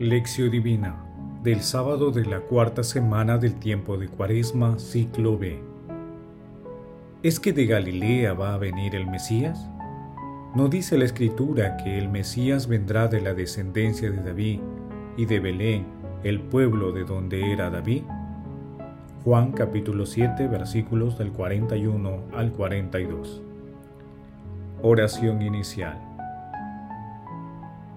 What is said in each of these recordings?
Lección Divina del sábado de la cuarta semana del tiempo de Cuaresma, ciclo B. ¿Es que de Galilea va a venir el Mesías? ¿No dice la Escritura que el Mesías vendrá de la descendencia de David y de Belén, el pueblo de donde era David? Juan capítulo 7 versículos del 41 al 42. Oración inicial.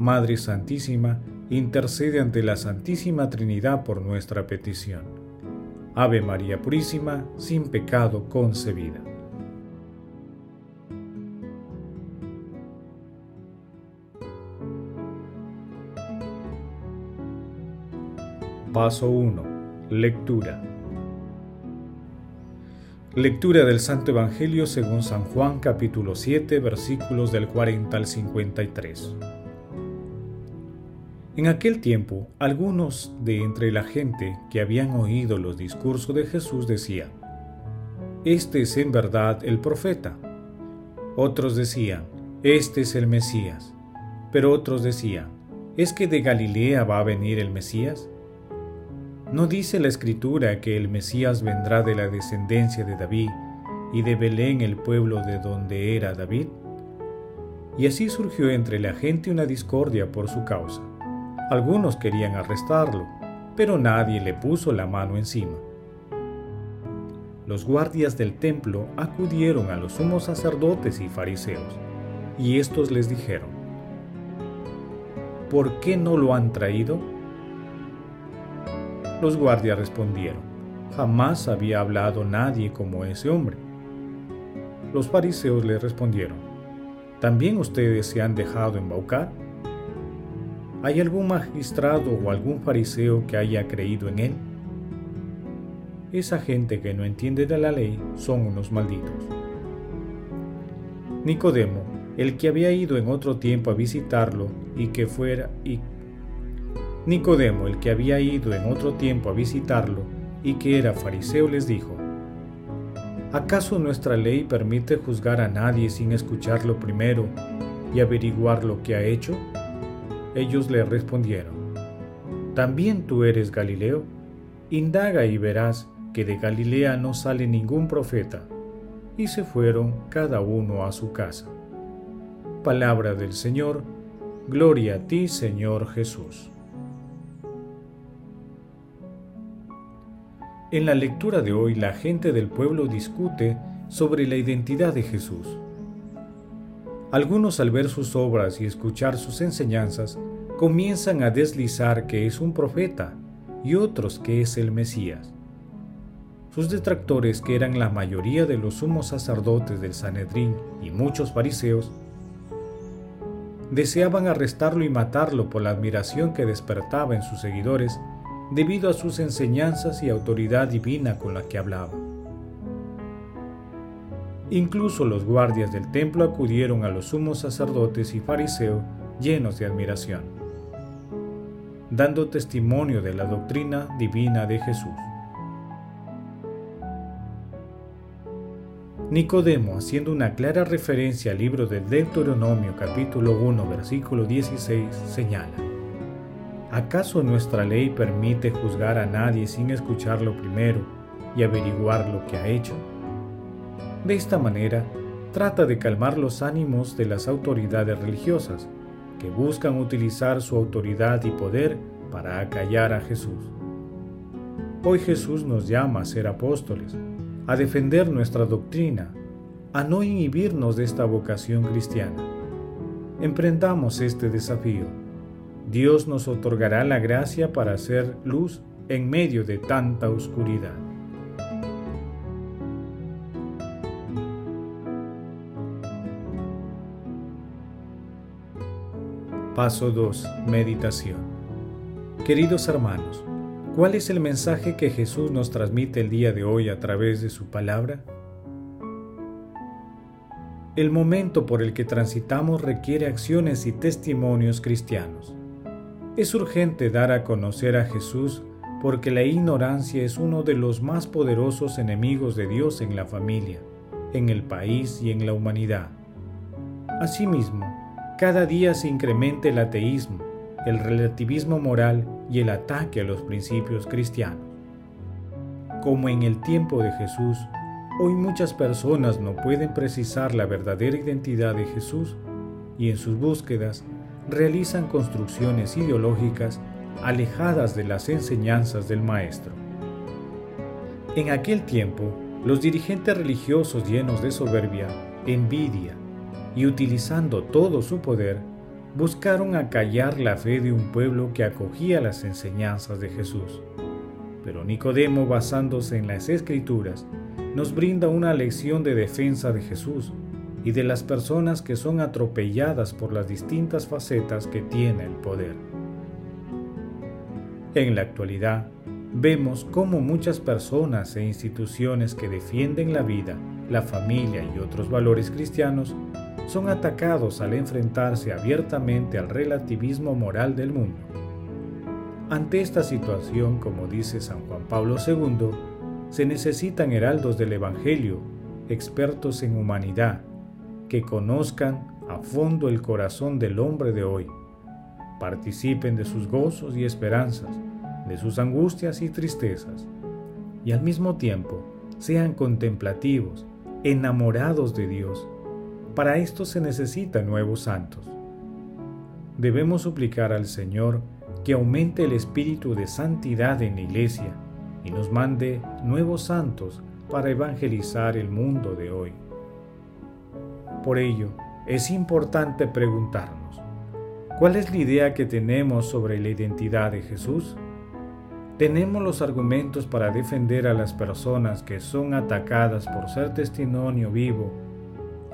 Madre Santísima, intercede ante la Santísima Trinidad por nuestra petición. Ave María Purísima, sin pecado concebida. Paso 1. Lectura. Lectura del Santo Evangelio según San Juan capítulo 7 versículos del 40 al 53. En aquel tiempo, algunos de entre la gente que habían oído los discursos de Jesús decían, Este es en verdad el profeta. Otros decían, Este es el Mesías. Pero otros decían, ¿es que de Galilea va a venir el Mesías? ¿No dice la escritura que el Mesías vendrá de la descendencia de David y de Belén el pueblo de donde era David? Y así surgió entre la gente una discordia por su causa. Algunos querían arrestarlo, pero nadie le puso la mano encima. Los guardias del templo acudieron a los sumos sacerdotes y fariseos, y estos les dijeron, ¿por qué no lo han traído? Los guardias respondieron, jamás había hablado nadie como ese hombre. Los fariseos le respondieron, ¿también ustedes se han dejado embaucar? ¿Hay algún magistrado o algún fariseo que haya creído en él? Esa gente que no entiende de la ley son unos malditos. Nicodemo, el que había ido en otro tiempo a visitarlo y que fuera y Nicodemo, el que había ido en otro tiempo a visitarlo y que era fariseo, les dijo: ¿Acaso nuestra ley permite juzgar a nadie sin escucharlo primero y averiguar lo que ha hecho? Ellos le respondieron, ¿también tú eres Galileo? Indaga y verás que de Galilea no sale ningún profeta. Y se fueron cada uno a su casa. Palabra del Señor, gloria a ti Señor Jesús. En la lectura de hoy la gente del pueblo discute sobre la identidad de Jesús. Algunos al ver sus obras y escuchar sus enseñanzas comienzan a deslizar que es un profeta y otros que es el Mesías. Sus detractores, que eran la mayoría de los sumos sacerdotes del Sanedrín y muchos fariseos, deseaban arrestarlo y matarlo por la admiración que despertaba en sus seguidores debido a sus enseñanzas y autoridad divina con la que hablaba. Incluso los guardias del templo acudieron a los sumos sacerdotes y fariseos llenos de admiración, dando testimonio de la doctrina divina de Jesús. Nicodemo, haciendo una clara referencia al libro del Deuteronomio capítulo 1 versículo 16, señala, ¿acaso nuestra ley permite juzgar a nadie sin escucharlo primero y averiguar lo que ha hecho? De esta manera, trata de calmar los ánimos de las autoridades religiosas, que buscan utilizar su autoridad y poder para acallar a Jesús. Hoy Jesús nos llama a ser apóstoles, a defender nuestra doctrina, a no inhibirnos de esta vocación cristiana. Emprendamos este desafío. Dios nos otorgará la gracia para hacer luz en medio de tanta oscuridad. Paso 2. Meditación. Queridos hermanos, ¿cuál es el mensaje que Jesús nos transmite el día de hoy a través de su palabra? El momento por el que transitamos requiere acciones y testimonios cristianos. Es urgente dar a conocer a Jesús porque la ignorancia es uno de los más poderosos enemigos de Dios en la familia, en el país y en la humanidad. Asimismo, cada día se incrementa el ateísmo, el relativismo moral y el ataque a los principios cristianos. Como en el tiempo de Jesús, hoy muchas personas no pueden precisar la verdadera identidad de Jesús y en sus búsquedas realizan construcciones ideológicas alejadas de las enseñanzas del Maestro. En aquel tiempo, los dirigentes religiosos llenos de soberbia, envidia y utilizando todo su poder, buscaron acallar la fe de un pueblo que acogía las enseñanzas de Jesús. Pero Nicodemo, basándose en las escrituras, nos brinda una lección de defensa de Jesús y de las personas que son atropelladas por las distintas facetas que tiene el poder. En la actualidad, vemos cómo muchas personas e instituciones que defienden la vida, la familia y otros valores cristianos son atacados al enfrentarse abiertamente al relativismo moral del mundo. Ante esta situación, como dice San Juan Pablo II, se necesitan heraldos del Evangelio, expertos en humanidad, que conozcan a fondo el corazón del hombre de hoy, participen de sus gozos y esperanzas, de sus angustias y tristezas, y al mismo tiempo sean contemplativos, enamorados de Dios. Para esto se necesitan nuevos santos. Debemos suplicar al Señor que aumente el espíritu de santidad en la iglesia y nos mande nuevos santos para evangelizar el mundo de hoy. Por ello, es importante preguntarnos, ¿cuál es la idea que tenemos sobre la identidad de Jesús? ¿Tenemos los argumentos para defender a las personas que son atacadas por ser testimonio vivo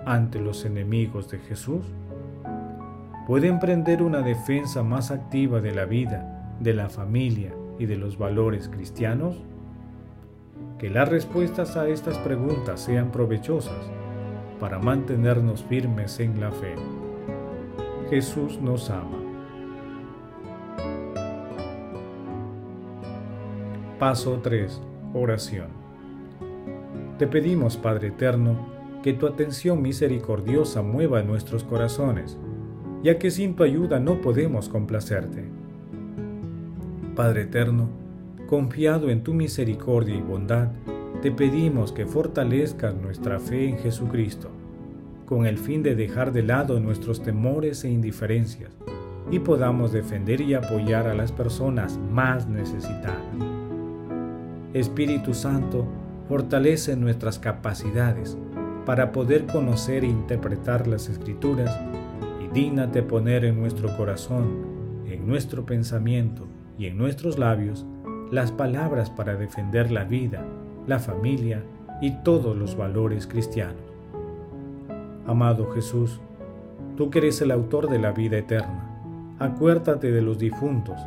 ante los enemigos de Jesús? ¿Puede emprender una defensa más activa de la vida, de la familia y de los valores cristianos? Que las respuestas a estas preguntas sean provechosas para mantenernos firmes en la fe. Jesús nos ama. Paso 3. Oración. Te pedimos, Padre Eterno, que tu atención misericordiosa mueva nuestros corazones, ya que sin tu ayuda no podemos complacerte. Padre Eterno, confiado en tu misericordia y bondad, te pedimos que fortalezcas nuestra fe en Jesucristo, con el fin de dejar de lado nuestros temores e indiferencias y podamos defender y apoyar a las personas más necesitadas. Espíritu Santo, fortalece nuestras capacidades para poder conocer e interpretar las escrituras y dígnate poner en nuestro corazón, en nuestro pensamiento y en nuestros labios las palabras para defender la vida, la familia y todos los valores cristianos. Amado Jesús, tú que eres el autor de la vida eterna, acuérdate de los difuntos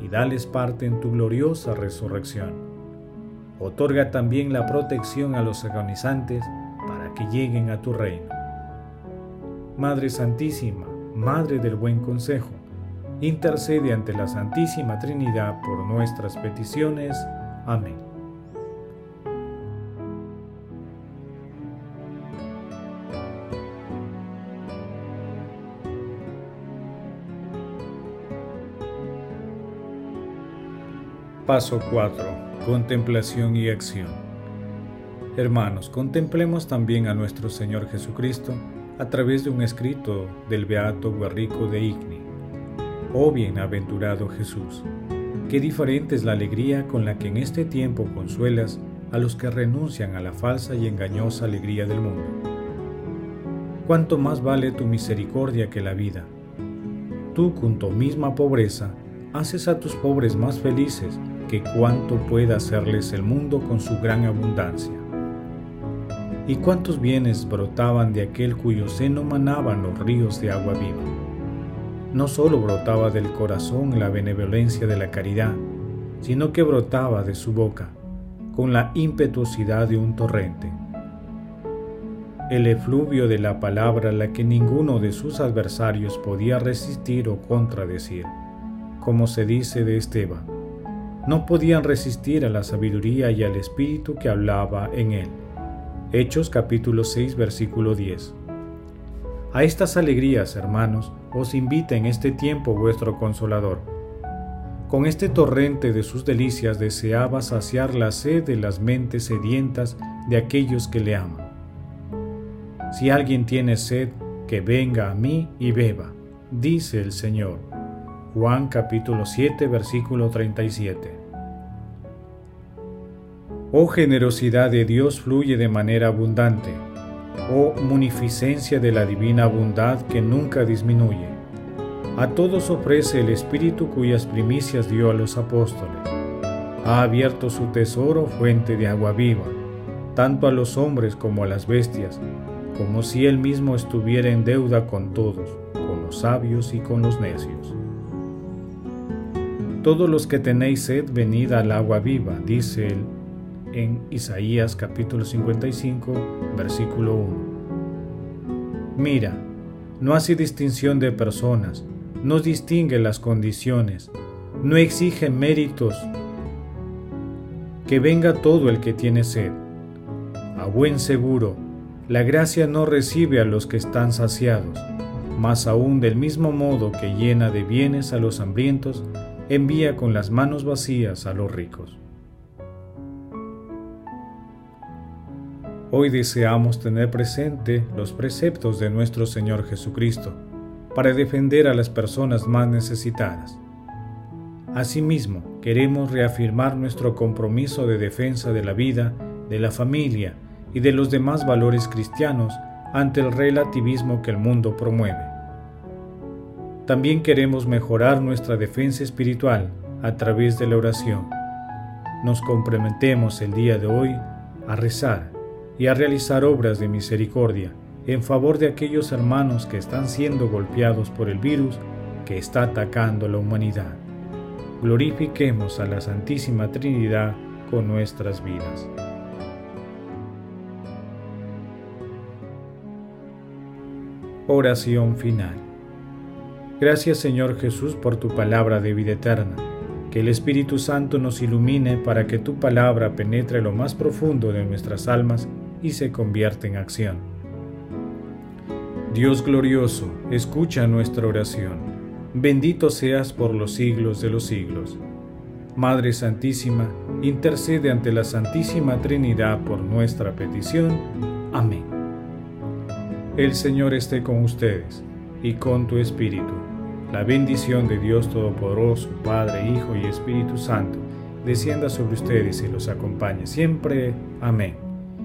y dales parte en tu gloriosa resurrección. Otorga también la protección a los agonizantes que lleguen a tu reino. Madre Santísima, Madre del Buen Consejo, intercede ante la Santísima Trinidad por nuestras peticiones. Amén. Paso 4. Contemplación y acción. Hermanos, contemplemos también a nuestro Señor Jesucristo a través de un escrito del Beato Guerrico de Igni. Oh bienaventurado Jesús, qué diferente es la alegría con la que en este tiempo consuelas a los que renuncian a la falsa y engañosa alegría del mundo. Cuánto más vale tu misericordia que la vida. Tú con tu misma pobreza haces a tus pobres más felices que cuánto pueda hacerles el mundo con su gran abundancia. Y cuántos bienes brotaban de aquel cuyo seno manaban los ríos de agua viva. no solo brotaba del corazón la benevolencia de la caridad, sino que brotaba de su boca, con la impetuosidad de un torrente. El efluvio de la palabra la que ninguno de sus adversarios podía resistir o contradecir, como se dice de Esteban. No podían resistir a la sabiduría y al espíritu que hablaba en él. Hechos capítulo 6 versículo 10. A estas alegrías, hermanos, os invita en este tiempo vuestro consolador. Con este torrente de sus delicias deseaba saciar la sed de las mentes sedientas de aquellos que le aman. Si alguien tiene sed, que venga a mí y beba, dice el Señor. Juan capítulo 7 versículo 37. Oh generosidad de Dios fluye de manera abundante oh munificencia de la divina bondad que nunca disminuye. A todos ofrece el Espíritu cuyas primicias dio a los apóstoles. Ha abierto su tesoro fuente de agua viva, tanto a los hombres como a las bestias, como si él mismo estuviera en deuda con todos, con los sabios y con los necios. Todos los que tenéis sed, venid al agua viva, dice él en Isaías capítulo 55, versículo 1. Mira, no hace distinción de personas, no distingue las condiciones, no exige méritos. Que venga todo el que tiene sed. A buen seguro, la gracia no recibe a los que están saciados, más aún del mismo modo que llena de bienes a los hambrientos, envía con las manos vacías a los ricos. Hoy deseamos tener presente los preceptos de nuestro Señor Jesucristo para defender a las personas más necesitadas. Asimismo, queremos reafirmar nuestro compromiso de defensa de la vida, de la familia y de los demás valores cristianos ante el relativismo que el mundo promueve. También queremos mejorar nuestra defensa espiritual a través de la oración. Nos comprometemos el día de hoy a rezar y a realizar obras de misericordia en favor de aquellos hermanos que están siendo golpeados por el virus que está atacando a la humanidad. Glorifiquemos a la Santísima Trinidad con nuestras vidas. Oración final. Gracias Señor Jesús por tu palabra de vida eterna que el Espíritu Santo nos ilumine para que tu palabra penetre lo más profundo de nuestras almas y se convierta en acción. Dios glorioso, escucha nuestra oración. Bendito seas por los siglos de los siglos. Madre Santísima, intercede ante la Santísima Trinidad por nuestra petición. Amén. El Señor esté con ustedes y con tu Espíritu la bendición de Dios Todopoderoso, Padre, Hijo y Espíritu Santo, descienda sobre ustedes y los acompañe siempre. Amén.